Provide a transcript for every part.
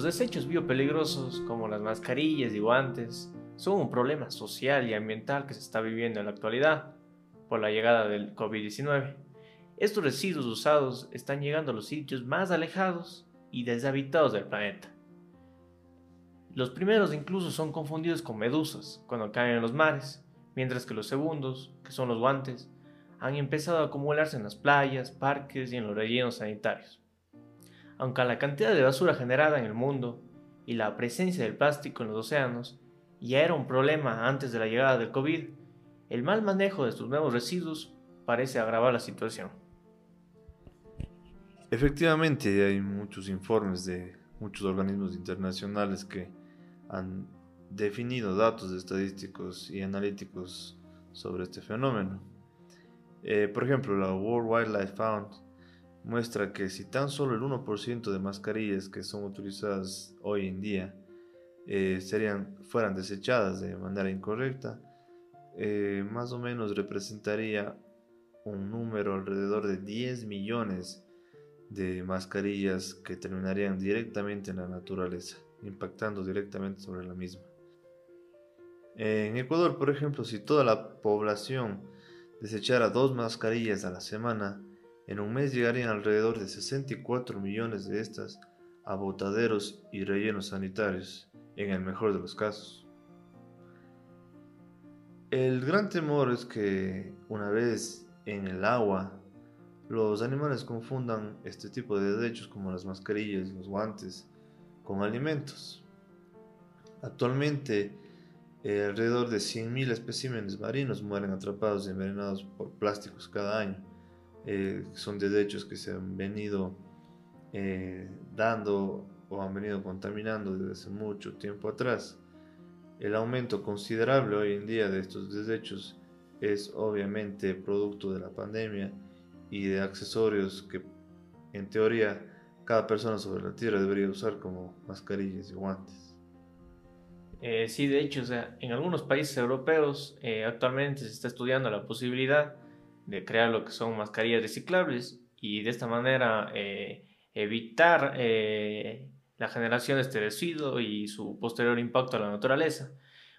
los desechos biopeligrosos, como las mascarillas y guantes, son un problema social y ambiental que se está viviendo en la actualidad por la llegada del COVID-19. Estos residuos usados están llegando a los sitios más alejados y deshabitados del planeta. Los primeros incluso son confundidos con medusas cuando caen en los mares, mientras que los segundos, que son los guantes, han empezado a acumularse en las playas, parques y en los rellenos sanitarios. Aunque la cantidad de basura generada en el mundo y la presencia del plástico en los océanos ya era un problema antes de la llegada del COVID, el mal manejo de estos nuevos residuos parece agravar la situación. Efectivamente, hay muchos informes de muchos organismos internacionales que han definido datos estadísticos y analíticos sobre este fenómeno. Eh, por ejemplo, la World Wildlife Fund muestra que si tan solo el 1% de mascarillas que son utilizadas hoy en día eh, serían, fueran desechadas de manera incorrecta, eh, más o menos representaría un número alrededor de 10 millones de mascarillas que terminarían directamente en la naturaleza, impactando directamente sobre la misma. En Ecuador, por ejemplo, si toda la población desechara dos mascarillas a la semana, en un mes llegarían alrededor de 64 millones de estas a botaderos y rellenos sanitarios, en el mejor de los casos. El gran temor es que una vez en el agua los animales confundan este tipo de desechos como las mascarillas, los guantes, con alimentos. Actualmente, alrededor de 100.000 especímenes marinos mueren atrapados y envenenados por plásticos cada año. Eh, son desechos que se han venido eh, dando o han venido contaminando desde hace mucho tiempo atrás. El aumento considerable hoy en día de estos desechos es obviamente producto de la pandemia y de accesorios que en teoría cada persona sobre la Tierra debería usar como mascarillas y guantes. Eh, sí, de hecho, o sea, en algunos países europeos eh, actualmente se está estudiando la posibilidad de crear lo que son mascarillas reciclables y de esta manera eh, evitar la generación de este residuo y su posterior impacto a la naturaleza.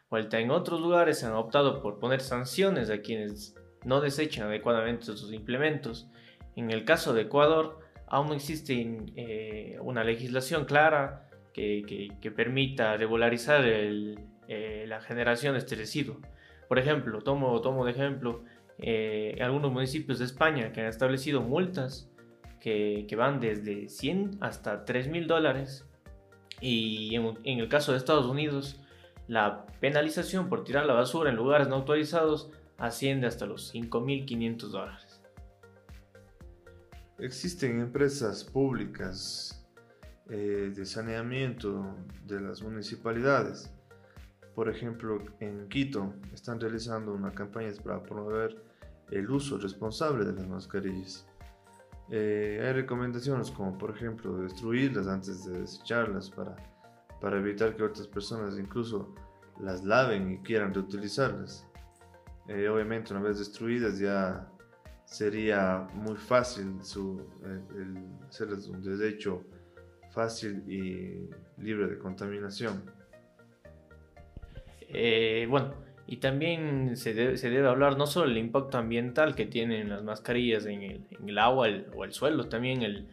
Vuelta en otros lugares se han optado por poner sanciones a quienes no desechan adecuadamente sus implementos. En el caso de Ecuador, aún no existe eh, una legislación clara que, permita regularizar eh, la generación de este residuo. Por ejemplo, tomo, tomo de ejemplo eh, algunos municipios de España que han establecido multas que, van desde 100 hasta 3 mil dólares. Y en, en el caso de Estados Unidos, la penalización por tirar la basura en lugares no autorizados asciende hasta los 5.500 dólares. Existen empresas públicas eh, de saneamiento de las municipalidades. Por ejemplo, en Quito están realizando una campaña para promover el uso responsable de las mascarillas. Eh, hay recomendaciones como por ejemplo destruirlas antes de desecharlas para, para evitar que otras personas incluso las laven y quieran reutilizarlas. Eh, obviamente una vez destruidas ya sería muy fácil su, hacerles un desecho fácil y libre de contaminación. Eh, bueno, y también se debe, hablar no solo del impacto ambiental que tienen las mascarillas en el, agua o el suelo, también el,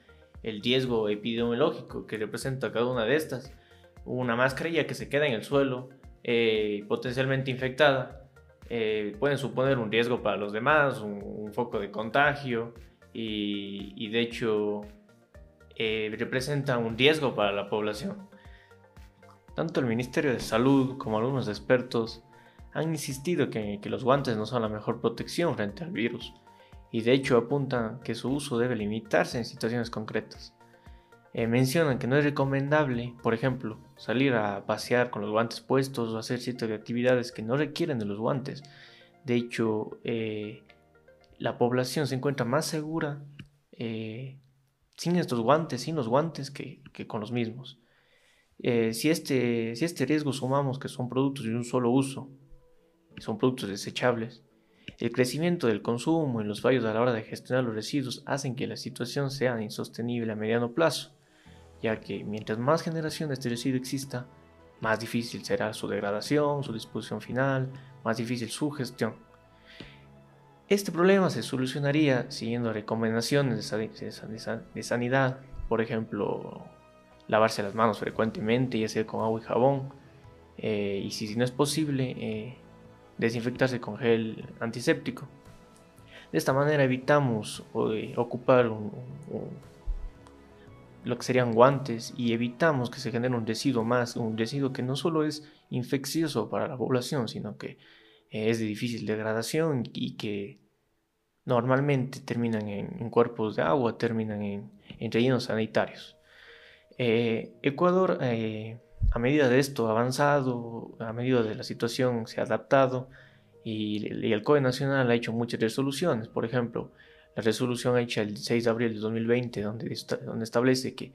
riesgo epidemiológico que representa cada una de estas. Una mascarilla que se queda en el suelo, eh, potencialmente infectada, eh, suponer un riesgo para los demás, un, foco de contagio y, de hecho eh, representa un riesgo para la población. Tanto el Ministerio de Salud como algunos expertos han insistido que, que los guantes no son la mejor protección frente al virus y de hecho apuntan que su uso debe limitarse en situaciones concretas. Eh, mencionan que no es recomendable, por ejemplo, salir a pasear con los guantes puestos o hacer ciertas actividades que no requieren de los guantes. De hecho, eh, la población se encuentra más segura eh, sin estos guantes, sin los guantes, que, con los mismos. si, este, si este riesgo sumamos que son productos de un solo uso, son productos desechables, el crecimiento del consumo y los fallos a la hora de gestionar los residuos hacen que la situación sea insostenible a mediano plazo ya que mientras más generación de este residuo exista, más difícil será su degradación, su disposición final, más difícil su gestión. Este problema se solucionaría siguiendo recomendaciones de sanidad, por ejemplo, lavarse las manos frecuentemente, ya sea con agua y jabón, eh, y si no es posible, eh, desinfectarse con gel antiséptico. De esta manera evitamos eh, ocupar lo que serían guantes y evitamos que se genere un residuo más, un residuo que no solo es infeccioso para la población, sino que es de difícil degradación y que normalmente terminan en, cuerpos de agua, terminan en, rellenos sanitarios. Ecuador a medida de esto avanzado, a medida de la situación se ha adaptado y, el COE Nacional ha hecho muchas resoluciones. Por ejemplo, la resolución hecha el 6 de abril de 2020, donde, donde establece que,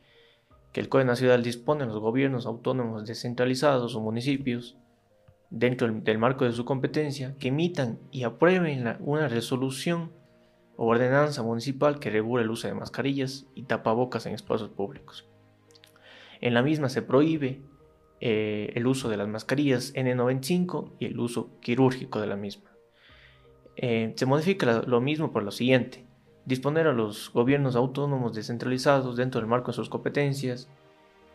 que el COE Nacional dispone de los gobiernos autónomos descentralizados o municipios, dentro del, marco de su competencia, que emitan y aprueben una resolución o ordenanza municipal que regule el uso de mascarillas y tapabocas en espacios públicos. En la misma se prohíbe eh, el uso de las mascarillas N95 y el uso quirúrgico de la misma. Eh, se modifica lo mismo por lo siguiente. Disponer a los gobiernos autónomos descentralizados dentro del marco de sus competencias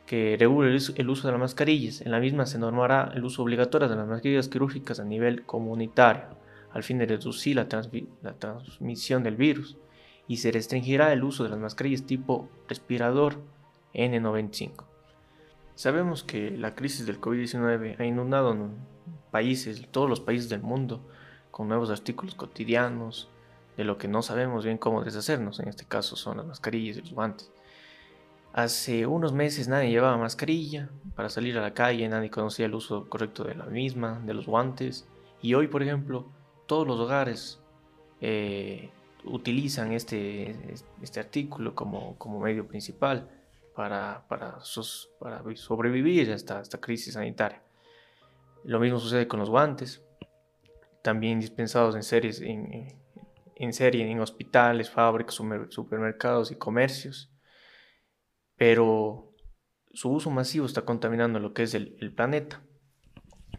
que regule el uso de las mascarillas. En la misma se normará el uso obligatorio de las mascarillas quirúrgicas a nivel comunitario, al fin de reducir la, la transmisión del virus, y se restringirá el uso de las mascarillas tipo respirador N95. Sabemos que la crisis del COVID-19 ha inundado países, todos los países del mundo, con nuevos artículos cotidianos, de lo que no sabemos bien cómo deshacernos, en este caso son las mascarillas y los guantes. Hace unos meses nadie llevaba mascarilla. Para salir a la calle, nadie conocía el uso correcto de la misma, de los guantes, y hoy, por ejemplo, todos los hogares eh, utilizan este, este artículo como, como medio principal para, para, sobrevivir a esta, esta, crisis sanitaria. Lo mismo sucede con los guantes, también dispensados en, series, en, en serie en hospitales, fábricas, supermercados y comercios, pero su uso masivo está contaminando lo que es el, planeta.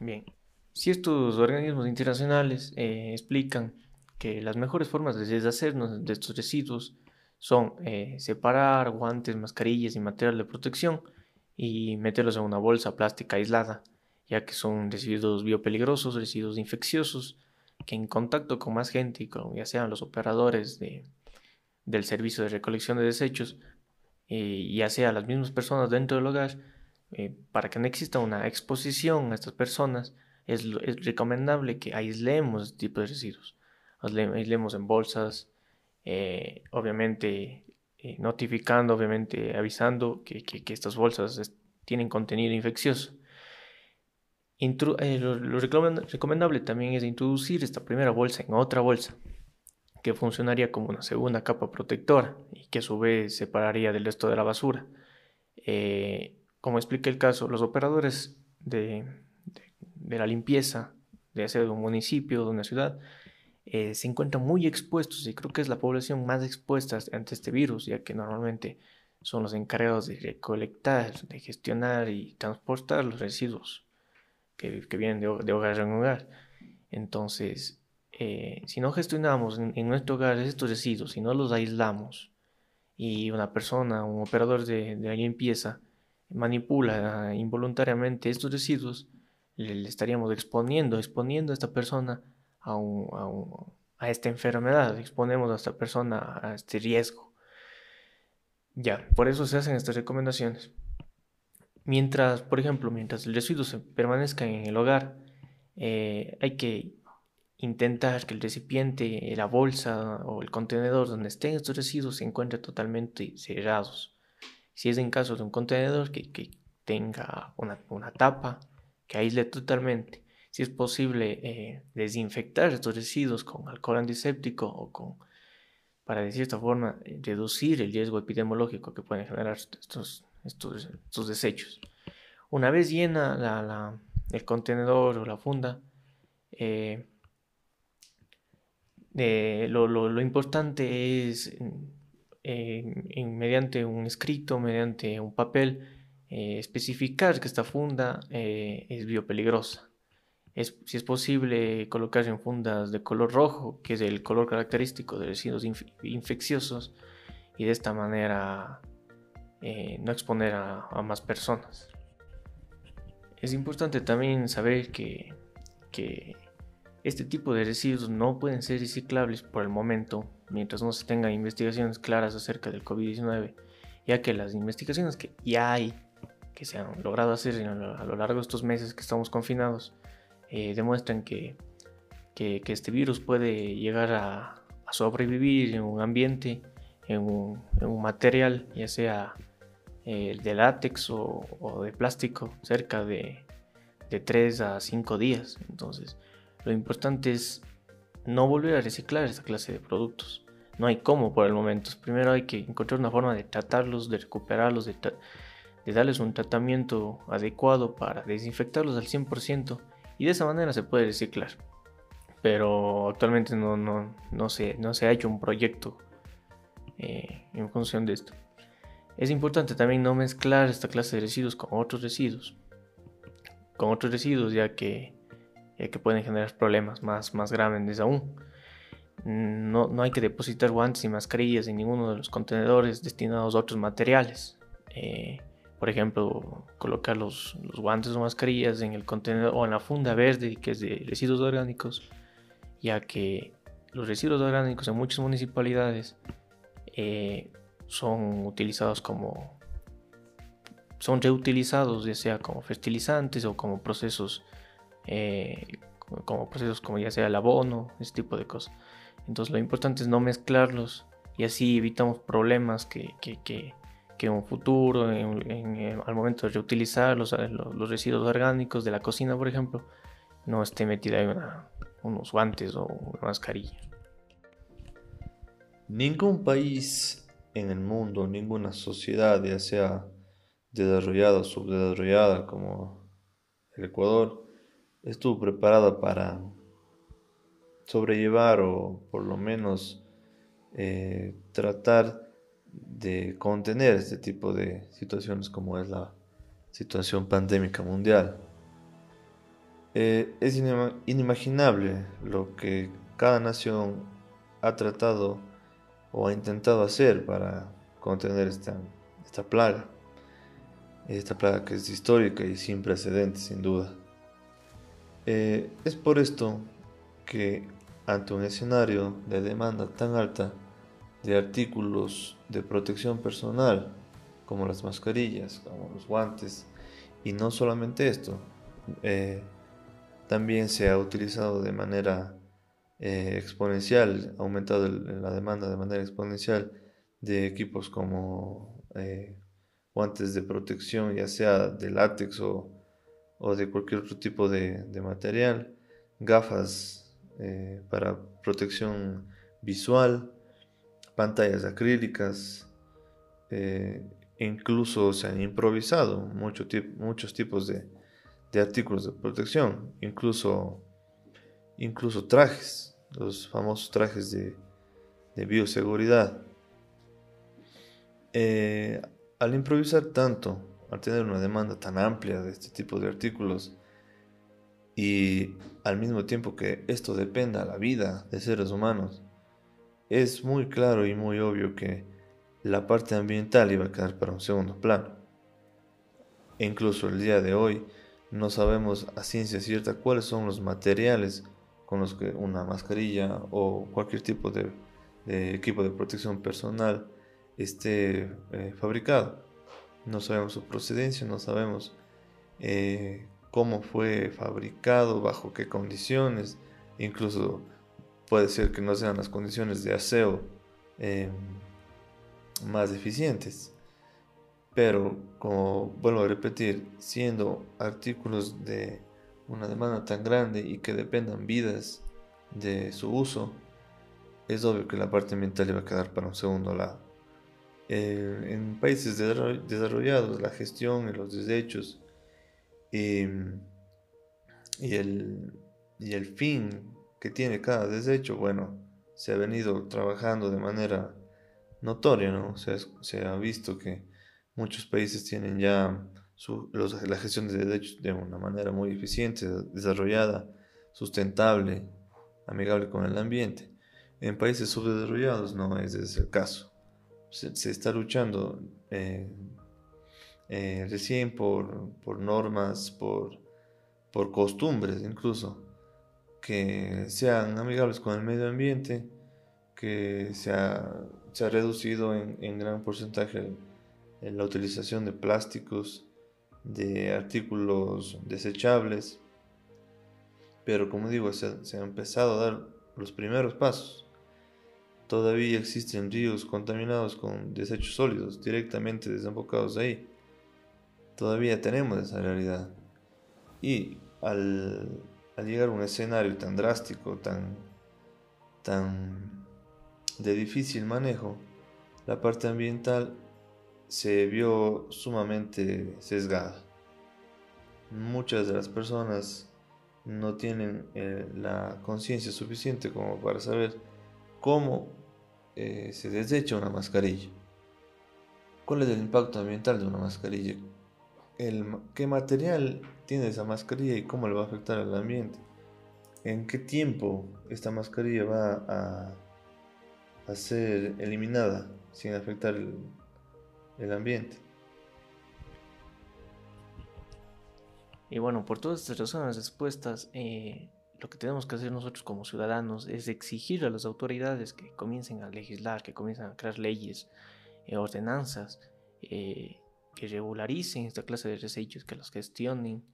Bien, si estos organismos internacionales eh, explican que las mejores formas de deshacernos de estos residuos son eh, separar guantes, mascarillas y material de protección y meterlos en una bolsa plástica aislada, ya que son residuos biopeligrosos, residuos infecciosos, que en contacto con más gente, ya sean los operadores de, del servicio de recolección de desechos, eh, ya sea las mismas personas dentro del hogar, eh, para que no exista una exposición a estas personas, es, es recomendable que aislemos este tipo de residuos. Aislemos en bolsas, eh, obviamente eh, notificando, obviamente avisando que, estas bolsas tienen contenido infeccioso. Eh, lo, recomendable también es introducir esta primera bolsa en otra bolsa que funcionaría como una segunda capa protectora y que a su vez separaría del resto de la basura. como explica el caso, los operadores de, de, la limpieza, de hacer de un municipio, de una ciudad, eh, se encuentran muy expuestos y creo que es la población más expuesta ante este virus, ya que normalmente son los encargados de recolectar, de gestionar y transportar los residuos que, vienen de, hogar en hogar. Entonces, eh, si no gestionamos en, nuestro hogar estos residuos, si no los aislamos y una persona, un operador de, de limpieza manipula involuntariamente estos residuos, le estaríamos exponiendo, exponiendo a esta persona a, esta enfermedad, exponemos a esta persona a este riesgo. Ya, por eso se hacen estas recomendaciones. Mientras, por ejemplo, mientras el residuo se permanezca en el hogar, eh, hay que intentar que el recipiente, la bolsa o el contenedor donde estén estos residuos se encuentren totalmente cerrados. Si es en caso de un contenedor que, tenga una, una, tapa que aísle totalmente si es posible eh, desinfectar estos residuos con alcohol antiséptico o con, para de cierta forma, reducir el riesgo epidemiológico que pueden generar estos, estos, estos desechos. Una vez llena la, el contenedor o la funda, eh, lo, lo, lo, importante es mediante un escrito, mediante un papel, especificar que esta funda es biopeligrosa. Es, si es posible colocar en fundas de color rojo, que es el color característico de residuos infecciosos, y de esta manera no exponer a más personas. Es importante también saber que, este tipo de residuos no pueden ser reciclables por el momento mientras no se tengan investigaciones claras acerca del COVID-19, ya que las investigaciones que ya hay, que se han logrado hacer a lo largo de estos meses que estamos confinados, eh, demuestran que, este virus puede llegar a, sobrevivir en un ambiente, en un material, ya sea eh, de látex o, de plástico cerca de, de 3 a 5 días. Entonces, lo importante es no volver a reciclar esta clase de productos. No hay cómo por el momento. Primero hay que encontrar una forma de tratarlos, de recuperarlos, de, darles un tratamiento adecuado para desinfectarlos al 100% y de esa manera se puede reciclar. Pero actualmente no, no, no, se, no se ha hecho un proyecto eh, en función de esto. Es importante también no mezclar esta clase de residuos con otros residuos, con otros residuos ya que, que pueden generar problemas más, más graves aún. No, no, hay que depositar guantes y mascarillas en ninguno de los contenedores destinados a otros materiales. Eh, por ejemplo, colocar los, los, guantes o mascarillas en el contenedor o en la funda verde que es de residuos orgánicos, ya que los residuos orgánicos en muchas municipalidades eh, son utilizados como son reutilizados ya sea como fertilizantes o como procesos eh, como procesos como ya sea el abono ese tipo de cosas. Entonces lo importante es no mezclarlos y así evitamos problemas que, que, que, en un futuro al momento de reutilizar los, los, residuos orgánicos de la cocina por ejemplo no esté metida en unos guantes o una mascarilla. Ningún país en el mundo, ninguna sociedad, ya sea desarrollada o subdesarrollada como el Ecuador, estuvo preparada para sobrellevar o por lo menos eh, tratar de contener este tipo de situaciones como es la situación pandémica mundial. Eh, es inimaginable lo que cada nación ha tratado o ha intentado hacer para contener esta, esta plaga. Esta plaga que es histórica y sin precedentes, sin duda. Eh, es por esto que ante un escenario de demanda tan alta de artículos de protección personal, como las mascarillas, como los guantes, y no solamente esto, eh, también se ha utilizado de manera eh, exponencial, ha aumentado la demanda de manera exponencial de equipos como eh, guantes de protección, ya sea de látex o, de cualquier otro tipo de, material, gafas para protección visual, pantallas acrílicas, incluso se han improvisado muchos tipos de, de artículos de protección, incluso incluso trajes, los famosos trajes de, bioseguridad. Eh, al improvisar tanto, al tener una demanda tan amplia de este tipo de artículos y al mismo tiempo que esto dependa la vida de seres humanos, es muy claro y muy obvio que la parte ambiental iba a quedar para un segundo plano. E incluso el día de hoy no sabemos a ciencia cierta cuáles son los materiales con los que una mascarilla o cualquier tipo de, equipo de protección personal esté eh, fabricado. No sabemos su procedencia, no sabemos eh, cómo fue fabricado, bajo qué condiciones, incluso puede ser que no sean las condiciones de aseo em, más eficientes. Pero, como vuelvo a repetir, siendo artículos de una demanda tan grande y que dependan vidas de su uso, es obvio que la parte ambiental iba a quedar para un segundo lado. Eh, en países desarrollados, la gestión de los desechos y, el, y el fin que tiene cada desecho, bueno, se ha venido trabajando de manera notoria, ¿no? se ha visto que muchos países tienen ya la gestión de derechos de una manera muy eficiente, desarrollada, sustentable, amigable con el ambiente. En países subdesarrollados no es ese el caso. Se, está luchando eh, eh, recién por, normas, por costumbres incluso, que sean amigables con el medio ambiente, que se ha, se ha reducido en, en gran porcentaje la utilización de plásticos, de artículos desechables, pero como digo, se, se han empezado a dar los primeros pasos. Todavía existen ríos contaminados con desechos sólidos directamente desembocados ahí. Todavía tenemos esa realidad. Y al, llegar a un escenario tan drástico, tan, tan de difícil manejo, la parte ambiental se vio sumamente sesgada. Muchas de las personas no tienen eh, la conciencia suficiente como para saber cómo eh, se desecha una mascarilla. ¿Cuál es el impacto ambiental de una mascarilla? El, ¿Qué material tiene esa mascarilla y cómo le va a afectar al ambiente? ¿En qué tiempo esta mascarilla va a, ser eliminada sin afectar el, el ambiente. Y bueno, por todas estas razones expuestas, eh, lo que tenemos que hacer nosotros como ciudadanos es exigir a las autoridades que comiencen a legislar, que comiencen a crear leyes, eh, ordenanzas, eh, que regularicen esta clase de desechos, que los gestionen,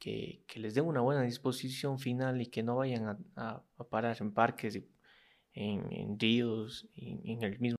que, les den una buena disposición final y que no vayan a, parar en parques, en, en ríos, en el mismo